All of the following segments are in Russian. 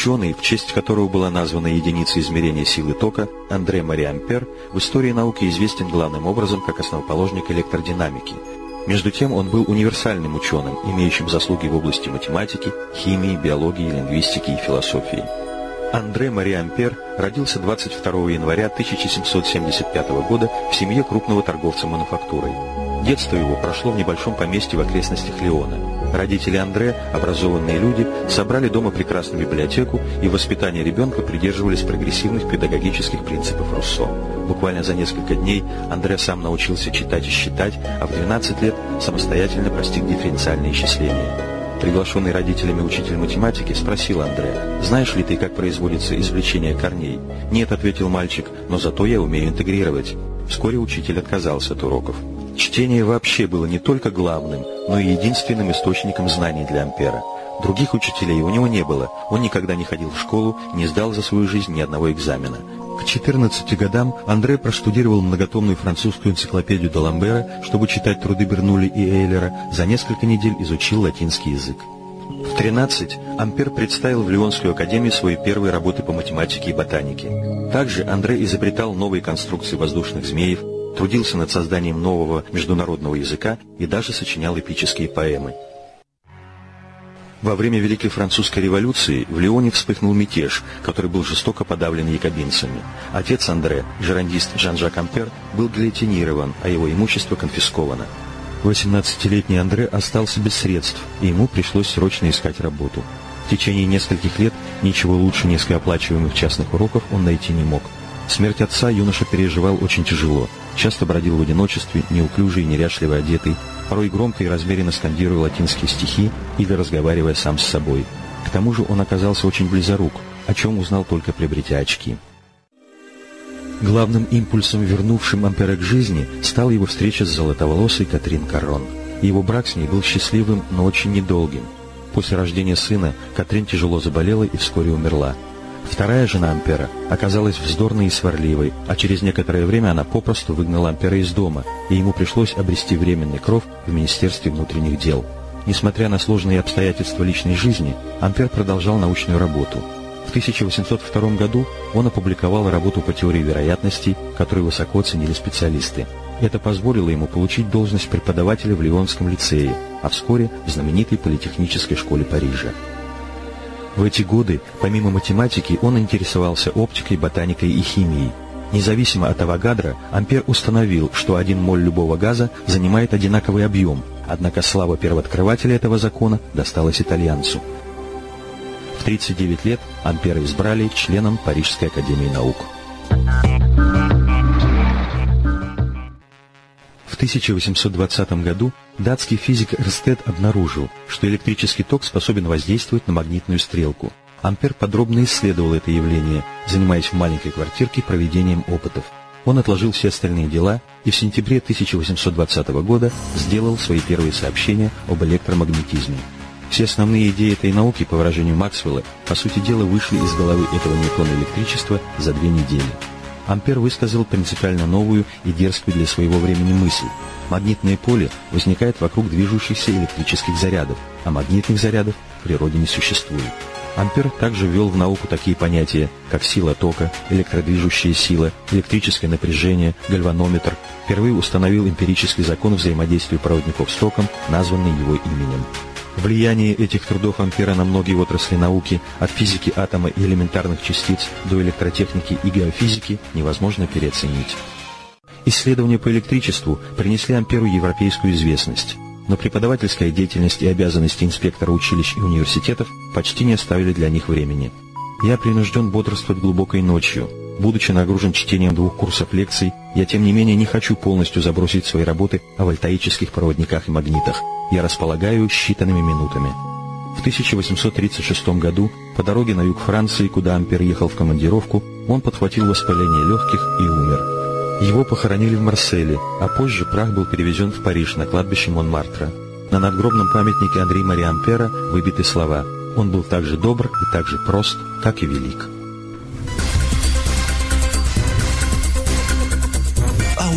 Ученый, в честь которого была названа единица измерения силы тока, Андре Мари Ампер, в истории науки известен главным образом как основоположник электродинамики. Между тем он был универсальным ученым, имеющим заслуги в области математики, химии, биологии, лингвистики и философии. Андре Мари Ампер родился 22 января 1775 года в семье крупного торговца мануфактурой. Детство его прошло в небольшом поместье в окрестностях Леона. Родители Андре, образованные люди, собрали дома прекрасную библиотеку и в воспитании ребенка придерживались прогрессивных педагогических принципов Руссо. Буквально за несколько дней Андре сам научился читать и считать, а в 12 лет самостоятельно постиг дифференциальное исчисление. Приглашенный родителями учитель математики спросил Андрея, «Знаешь ли ты, как производится извлечение корней?» «Нет», — ответил мальчик, «но зато я умею интегрировать». Вскоре учитель отказался от уроков. Чтение вообще было не только главным, но и единственным источником знаний для Ампера. Других учителей у него не было, он никогда не ходил в школу, не сдал за свою жизнь ни одного экзамена. К 14 годам Андре проштудировал многотомную французскую энциклопедию Даламбера, чтобы читать труды Бернули и Эйлера, за несколько недель изучил латинский язык. В 13 Ампер представил в Лионскую академию свои первые работы по математике и ботанике. Также Андре изобретал новые конструкции воздушных змеев, трудился над созданием нового международного языка и даже сочинял эпические поэмы. Во время Великой Французской революции в Лионе вспыхнул мятеж, который был жестоко подавлен якобинцами. Отец Андре, жерандист Жан-Жак Ампер, был гильотинирован, а его имущество конфисковано. 18-летний Андре остался без средств, и ему пришлось срочно искать работу. В течение нескольких лет ничего лучше низкооплачиваемых частных уроков он найти не мог. Смерть отца юноша переживал очень тяжело – часто бродил в одиночестве, неуклюжий неряшливо одетый, порой громко и размеренно скандируя латинские стихи или разговаривая сам с собой. К тому же он оказался очень близорук, о чем узнал только приобретя очки. Главным импульсом, вернувшим Ампера к жизни, стала его встреча с золотоволосой Катрин Карон. Его брак с ней был счастливым, но очень недолгим. После рождения сына Катрин тяжело заболела и вскоре умерла. Вторая жена Ампера оказалась вздорной и сварливой, а через некоторое время она попросту выгнала Ампера из дома, и ему пришлось обрести временный кров в Министерстве внутренних дел. Несмотря на сложные обстоятельства личной жизни, Ампер продолжал научную работу. В 1802 году он опубликовал работу по теории вероятностей, которую высоко оценили специалисты. Это позволило ему получить должность преподавателя в Лионском лицее, а вскоре в знаменитой политехнической школе Парижа. В эти годы, помимо математики, он интересовался оптикой, ботаникой и химией. Независимо от Авогадро, Ампер установил, что один моль любого газа занимает одинаковый объем, однако слава первооткрывателя этого закона досталась итальянцу. В 39 лет Ампера избрали членом Парижской академии наук. 1820 году датский физик Эрстед обнаружил, что электрический ток способен воздействовать на магнитную стрелку. Ампер подробно исследовал это явление, занимаясь в маленькой квартирке проведением опытов. Он отложил все остальные дела и в сентябре 1820 года сделал свои первые сообщения об электромагнетизме. Все основные идеи этой науки, по выражению Максвелла, по сути дела вышли из головы этого Ньютона электричества за две недели. Ампер высказал принципиально новую и дерзкую для своего времени мысль. Магнитное поле возникает вокруг движущихся электрических зарядов, а магнитных зарядов в природе не существует. Ампер также ввел в науку такие понятия, как сила тока, электродвижущая сила, электрическое напряжение, гальванометр. Впервые установил эмпирический закон взаимодействия проводников с током, названный его именем. Влияние этих трудов Ампера на многие отрасли науки, от физики атома и элементарных частиц до электротехники и геофизики, невозможно переоценить. Исследования по электричеству принесли Амперу европейскую известность, но преподавательская деятельность и обязанности инспектора училищ и университетов почти не оставили для них времени. Я принужден бодрствовать глубокой ночью. Будучи нагружен чтением двух курсов лекций, я тем не менее не хочу полностью забросить свои работы о вольтаических проводниках и магнитах я располагаю считанными минутами. В 1836 году по дороге на юг Франции, куда Ампер ехал в командировку, он подхватил воспаление легких и умер. Его похоронили в Марселе, а позже прах был перевезен в Париж на кладбище Монмартра. На надгробном памятнике Андрея Мари Ампера выбиты слова «Он был так же добр и так же прост, как и велик».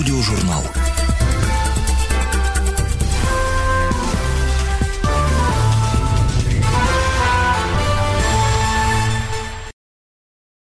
Audiojornal.